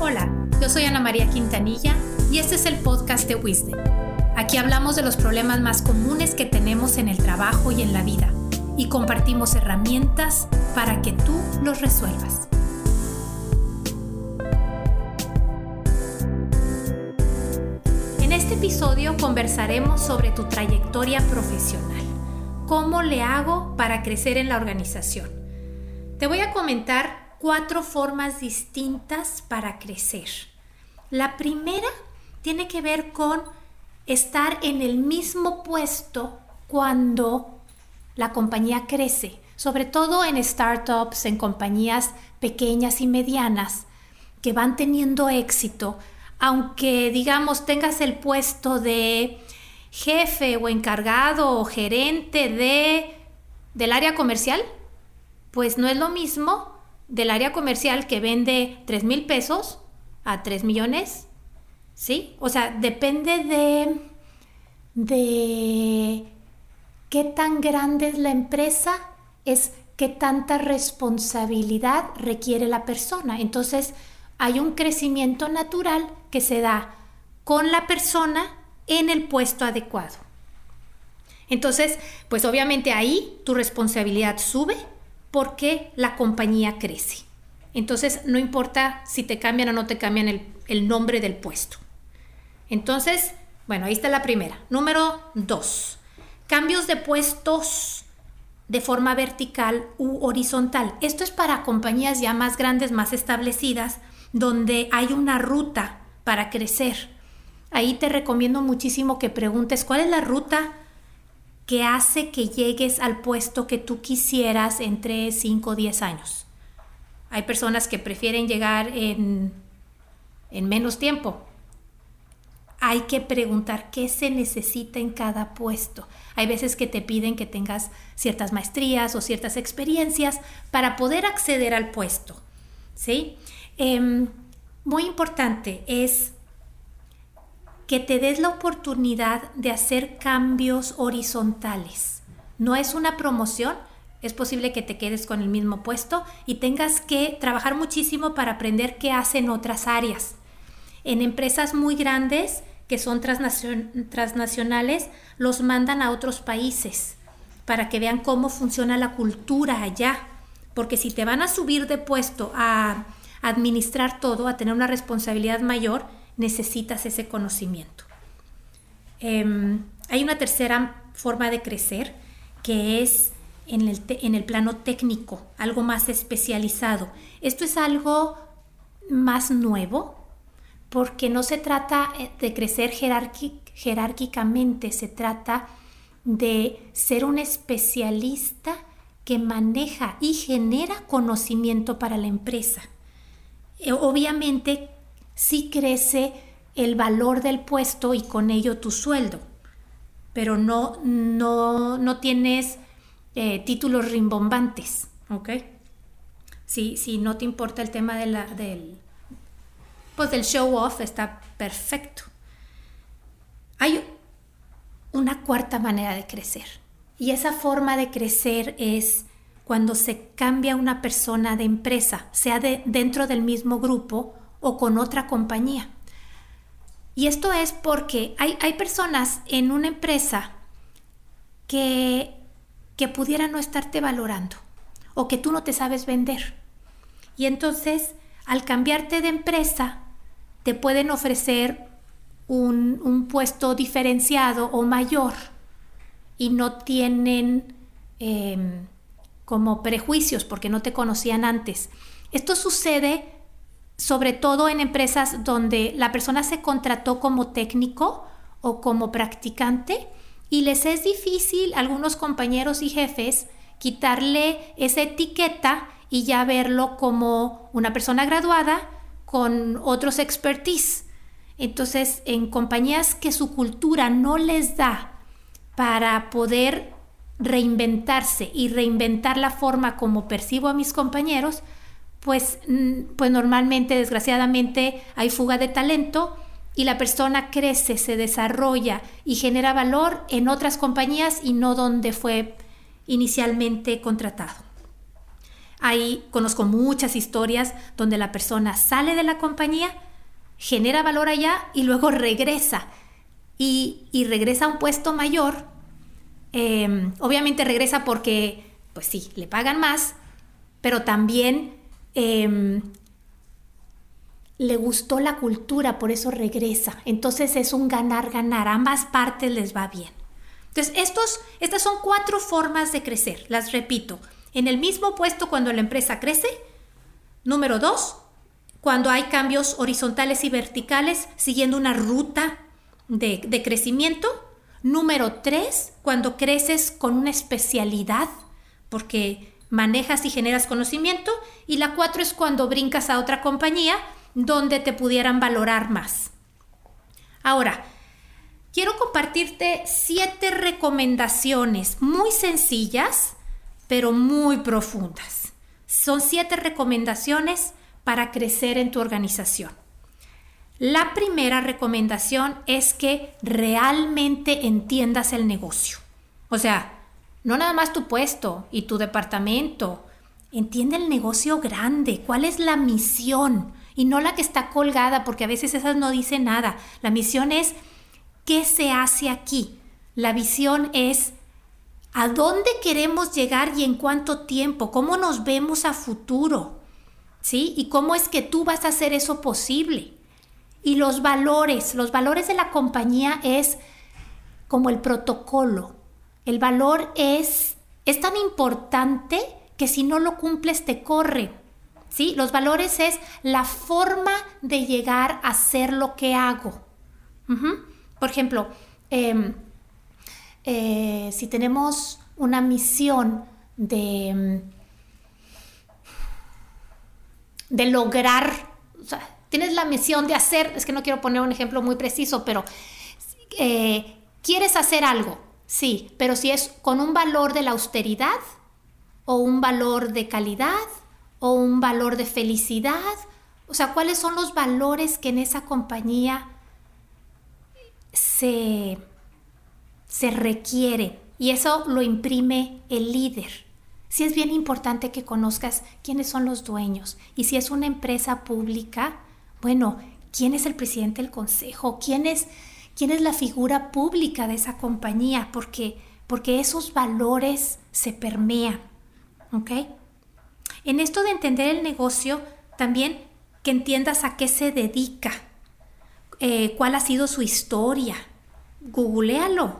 Hola, yo soy Ana María Quintanilla y este es el podcast de Wisdom. Aquí hablamos de los problemas más comunes que tenemos en el trabajo y en la vida y compartimos herramientas para que tú los resuelvas. En este episodio conversaremos sobre tu trayectoria profesional. ¿Cómo le hago para crecer en la organización? Te voy a comentar cuatro formas distintas para crecer. La primera tiene que ver con estar en el mismo puesto cuando la compañía crece, sobre todo en startups, en compañías pequeñas y medianas que van teniendo éxito, aunque digamos tengas el puesto de jefe o encargado o gerente de del área comercial, pues no es lo mismo del área comercial que vende 3 mil pesos a 3 millones, ¿sí? O sea, depende de, de qué tan grande es la empresa, es qué tanta responsabilidad requiere la persona. Entonces, hay un crecimiento natural que se da con la persona en el puesto adecuado. Entonces, pues obviamente ahí tu responsabilidad sube porque la compañía crece. Entonces, no importa si te cambian o no te cambian el, nombre del puesto. Entonces, bueno, ahí está la primera. Número dos, cambios de puestos de forma vertical u horizontal. Esto es para compañías ya más grandes, más establecidas, donde hay una ruta para crecer. Ahí te recomiendo muchísimo que preguntes cuál es la ruta que hace que llegues al puesto que tú quisieras entre 5 o 10 años. Hay personas que prefieren llegar en, en menos tiempo. Hay que preguntar qué se necesita en cada puesto. Hay veces que te piden que tengas ciertas maestrías o ciertas experiencias para poder acceder al puesto. ¿sí? Em, muy importante es que te des la oportunidad de hacer cambios horizontales. No es una promoción, es posible que te quedes con el mismo puesto y tengas que trabajar muchísimo para aprender qué hacen otras áreas. En empresas muy grandes que son transnacionales, los mandan a otros países para que vean cómo funciona la cultura allá. Porque si te van a subir de puesto a administrar todo, a tener una responsabilidad mayor, necesitas ese conocimiento. Em, hay una tercera forma de crecer que es en el, en el plano técnico, algo más especializado. Esto es algo más nuevo porque no se trata eh, de crecer jerárquicamente, se trata de ser un especialista que maneja y genera conocimiento para la empresa. Eh, obviamente sí crece el valor del puesto y con ello tu sueldo, pero no, no, no tienes eh, títulos rimbombantes, ¿ok? Si, si no te importa el tema de la, del, pues del show off, está perfecto. Hay una cuarta manera de crecer y esa forma de crecer es cuando se cambia una persona de empresa, sea de, dentro del mismo grupo o con otra compañía. Y esto es porque hay, personas en una empresa que, que pudieran no estarte valorando o que tú no te sabes vender. Y entonces, al cambiarte de empresa, te pueden ofrecer un, puesto diferenciado o mayor y no tienen em, como prejuicios porque no te conocían antes. Esto sucede sobre todo en empresas donde la persona se contrató como técnico o como practicante y les es difícil a algunos compañeros y jefes quitarle esa etiqueta y ya verlo como una persona graduada con otros expertise. Entonces, en compañías que su cultura no les da para poder reinventarse y reinventar la forma como percibo a mis compañeros, pues, mm, pues normalmente, desgraciadamente, hay fuga de talento y la persona crece, se desarrolla y genera valor en otras compañías y no donde fue inicialmente contratado. Ahí conozco muchas historias donde la persona sale de la compañía, genera valor allá y luego regresa. Y, regresa a un puesto mayor. Em, obviamente regresa porque, pues sí, le pagan más, pero también em, le gustó la cultura, por eso regresa. Entonces es un ganar-ganar, ambas partes les va bien. Entonces, estos, estas son cuatro formas de crecer, las repito. En el mismo puesto cuando la empresa crece. Número dos, cuando hay cambios horizontales y verticales siguiendo una ruta de, de crecimiento. Número tres, cuando creces con una especialidad, porque manejas y generas conocimiento. Y la cuatro es cuando brincas a otra compañía donde te pudieran valorar más. Ahora, quiero compartirte siete recomendaciones muy sencillas, pero muy profundas. Son siete recomendaciones para crecer en tu organización. La primera recomendación es que realmente entiendas el negocio. O sea, no nada más tu puesto y tu departamento. Entiende el negocio grande, cuál es la misión, y no la que está colgada, porque a veces esas no dicen nada. La misión es qué se hace aquí. La visión es a dónde queremos llegar y en cuánto tiempo, cómo nos vemos a futuro, ¿sí? Y cómo es que tú vas a hacer eso posible. Y los valores, los valores de la compañía es como el protocolo. El valor es, es tan importante que si no lo cumples te corre. ¿sí? Los valores es la forma de llegar a ser lo que hago. Por ejemplo, em, eh, si tenemos una misión de, em, de lograr, tienes la misión de hacer, es que no quiero poner un ejemplo muy preciso, pero eh, quieres hacer algo, sí, pero si es con un valor de la austeridad o un valor de calidad o un valor de felicidad? O sea, ¿cuáles son los valores que en esa compañía se, se requieren? Y eso lo imprime el líder. Sí es bien importante que conozcas quiénes son los dueños. Y si es una empresa pública, bueno, ¿quién es el presidente del consejo? ¿Quién es, quién es la figura pública de esa compañía? Porque, porque esos valores se permean. ¿Ok? En esto de entender el negocio, también que entiendas a qué se dedica, eh, cuál ha sido su historia. Googlealo.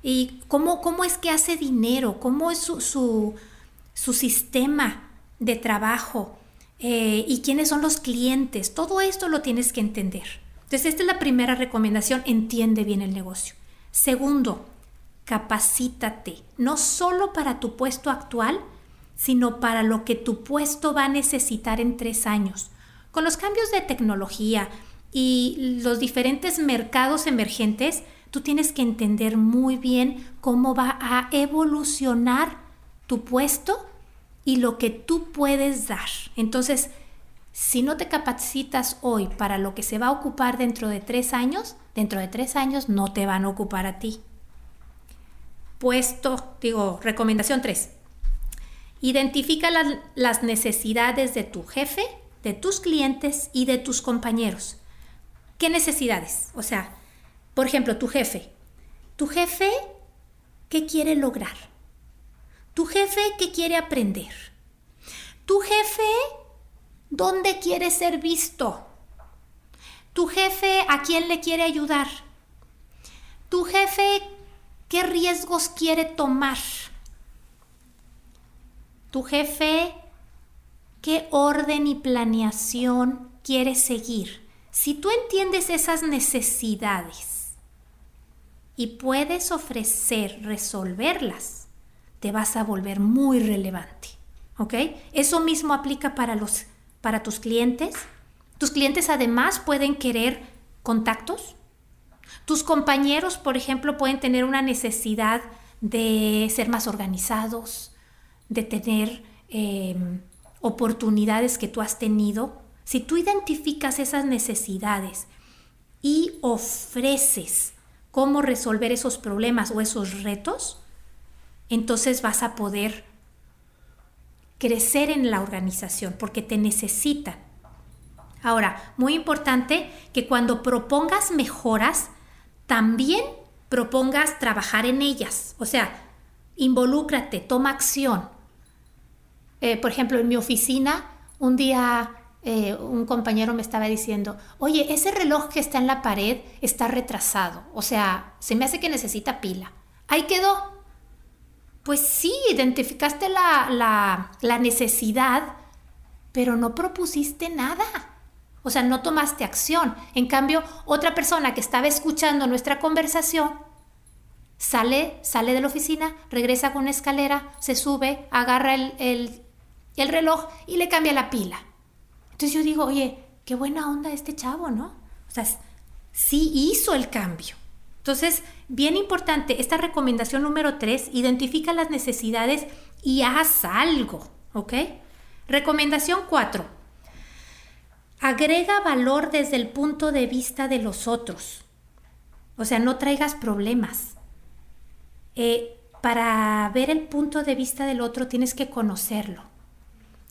Y cómo, cómo es que hace dinero, cómo es su, su, sistema de trabajo eh, y quiénes son los clientes. Todo esto lo tienes que entender. Entonces, esta es la primera recomendación, entiende bien el negocio. Segundo, capacítate, no solo para tu puesto actual, sino para lo que tu puesto va a necesitar en tres años. Con los cambios de tecnología y los diferentes mercados emergentes, tú tienes que entender muy bien cómo va a evolucionar tu puesto y lo que tú puedes dar. Entonces, si no te capacitas hoy para lo que se va a ocupar dentro de tres años, dentro de tres años no te van a ocupar a ti. Puesto, digo, recomendación tres. Identifica las necesidades de tu jefe, de tus clientes y de tus compañeros. ¿Qué necesidades? O sea, por ejemplo, tu jefe. Tu jefe, ¿qué quiere lograr? Tu jefe, ¿qué quiere aprender? Tu jefe, ¿dónde quiere ser visto? Tu jefe, ¿a quién le quiere ayudar? Tu jefe, ¿qué riesgos quiere tomar? tu jefe qué orden y planeación quiere seguir. Si tú entiendes esas necesidades y puedes ofrecer resolverlas, te vas a volver muy relevante. ¿Ok? Eso mismo aplica para, los, para tus clientes. Tus clientes además pueden querer contactos. Tus compañeros, por ejemplo, pueden tener una necesidad de ser más organizados, de tener em, oportunidades que tú has tenido, si tú identificas esas necesidades y ofreces cómo resolver esos problemas o esos retos, entonces vas a poder crecer en la organización porque te necesitan. Ahora, muy importante que cuando propongas mejoras, también propongas trabajar en ellas. O sea, involúcrate, toma acción. Eh, por ejemplo, en mi oficina, un día eh, un compañero me estaba diciendo, oye, ese reloj que está en la pared está retrasado. O sea, se me hace que necesita pila. Ahí quedó. Pues sí, identificaste la, la necesidad, pero no propusiste nada. O sea, no tomaste acción. En cambio, otra persona que estaba escuchando nuestra conversación sale, sale de la oficina, regresa con una escalera, se sube, agarra el, el reloj y le cambia la pila. Entonces yo digo, oye, qué buena onda este chavo, ¿no? O sea, sí hizo el cambio. Entonces, bien importante, esta recomendación número tres, identifica las necesidades y haz algo, ¿ok? Recomendación cuatro, agrega valor desde el punto de vista de los otros. O sea, no traigas problemas. Eh, para ver el punto de vista del otro tienes que conocerlo.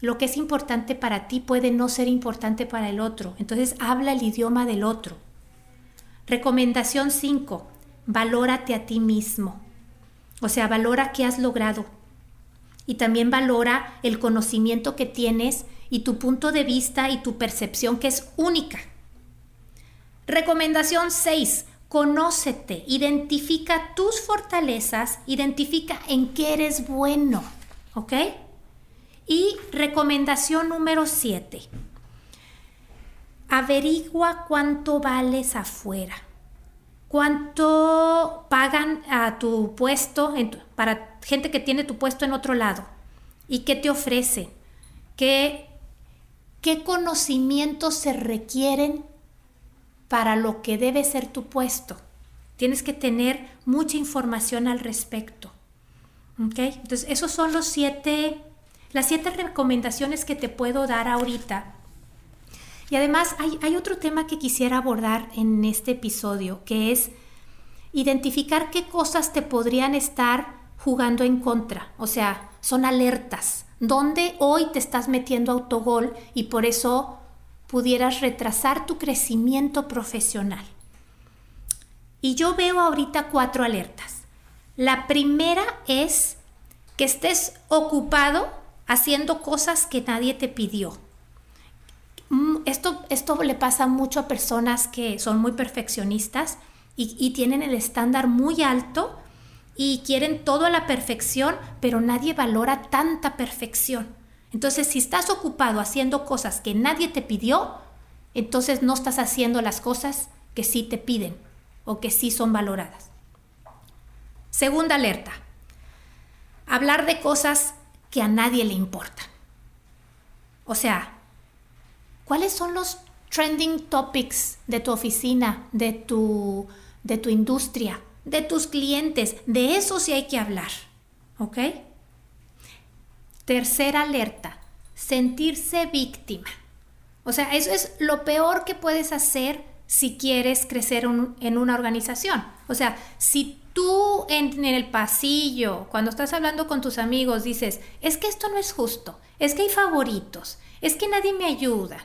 Lo que es importante para ti puede no ser importante para el otro. Entonces habla el idioma del otro. Recomendación 5. Valórate a ti mismo. O sea, valora qué has logrado. Y también valora el conocimiento que tienes y tu punto de vista y tu percepción que es única. Recomendación 6. Conócete, identifica tus fortalezas, identifica en qué eres bueno, ¿ok? Y recomendación número 7. Averigua cuánto vales afuera. ¿Cuánto pagan a tu puesto para gente que tiene tu puesto en otro lado? ¿Y qué te ofrecen? ¿Qué qué conocimientos se requieren para lo que debe ser tu puesto. Tienes que tener mucha información al respecto. Entonces, esos son los siete, las siete recomendaciones que te puedo dar ahorita. Y además hay, otro tema que quisiera abordar en este episodio, que es identificar qué cosas te podrían estar jugando en contra. O sea, son alertas ¿Dónde hoy te estás metiendo autogol y por eso pudieras retrasar tu crecimiento profesional. Y yo veo ahorita cuatro alertas. La primera es que estés ocupado haciendo cosas que nadie te pidió. Mm, esto, esto le pasa mucho a personas que son muy perfeccionistas y, y tienen el estándar muy alto y quieren todo a la perfección, pero nadie valora tanta perfección. Entonces, si estás ocupado haciendo cosas que nadie te pidió, entonces no estás haciendo las cosas que sí te piden o que sí son valoradas. Segunda alerta. Hablar de cosas que a nadie le importan. O sea, ¿cuáles son los trending topics de tu oficina, de tu, de tu industria? de tus clientes. De eso sí hay que hablar. ¿Ok? Tercera alerta, sentirse víctima. O sea, eso es lo peor que puedes hacer si quieres crecer en una organización. O sea, si tú en, el pasillo, cuando estás hablando con tus amigos, dices, es que esto no es justo, es que hay favoritos, es que nadie me ayuda,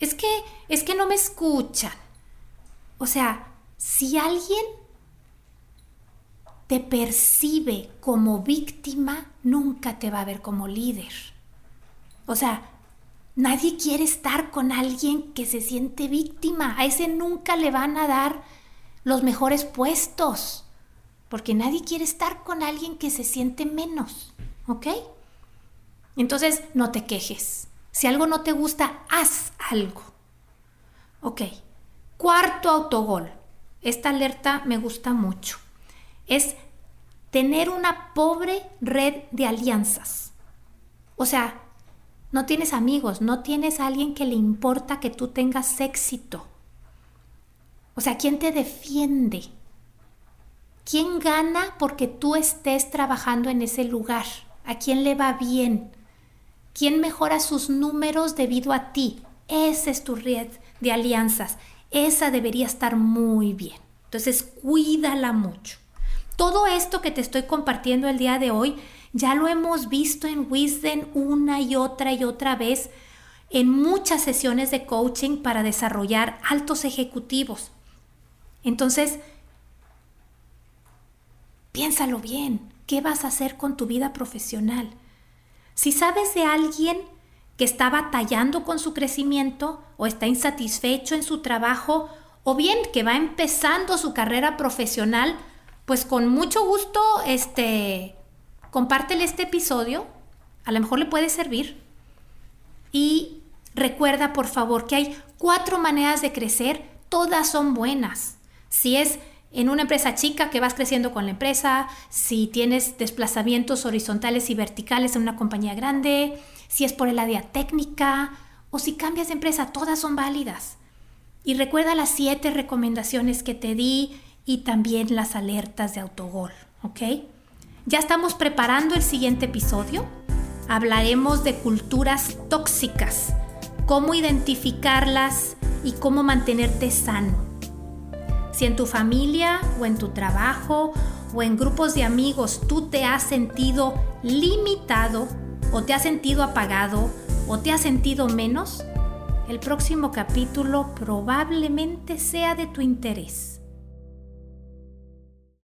es que, es que no me escuchan. O sea, si alguien te percibe como víctima, nunca te va a ver como líder. O sea, nadie quiere estar con alguien que se siente víctima. A ese nunca le van a dar los mejores puestos. Porque nadie quiere estar con alguien que se siente menos. ¿Ok? Entonces, no te quejes. Si algo no te gusta, haz algo. Ok. Cuarto autogol. Esta alerta me gusta mucho es tener una pobre red de alianzas. O sea, no tienes amigos, no tienes a alguien que le importa que tú tengas éxito. O sea, ¿quién te defiende? ¿Quién gana porque tú estés trabajando en ese lugar? ¿A quién le va bien? ¿Quién mejora sus números debido a ti? Esa es tu red de alianzas. Esa debería estar muy bien. Entonces, cuídala mucho todo esto que te estoy compartiendo el día de hoy, Ya lo hemos visto en Wisdom una y otra y otra vez en muchas sesiones de coaching para desarrollar altos ejecutivos. Entonces, piénsalo bien, ¿qué vas a hacer con tu vida profesional? Si sabes de alguien que está batallando con su crecimiento o está insatisfecho en su trabajo o bien que va empezando su carrera profesional, pues con mucho gusto este compártele este episodio, a lo mejor le puede servir. Y recuerda por favor que hay cuatro maneras de crecer, todas son buenas. Si es en una empresa chica que vas creciendo con la empresa, si tienes desplazamientos horizontales y verticales en una compañía grande, si es por el área técnica o si cambias de empresa, todas son válidas. Y recuerda las siete recomendaciones que te di y también las alertas de autogol, ¿ok? Ya estamos preparando el siguiente episodio. Hablaremos de culturas tóxicas, cómo identificarlas y cómo mantenerte sano. Si en tu familia o en tu trabajo o en grupos de amigos tú te has sentido limitado o te has sentido apagado o te has sentido menos, el próximo capítulo probablemente sea de tu interés.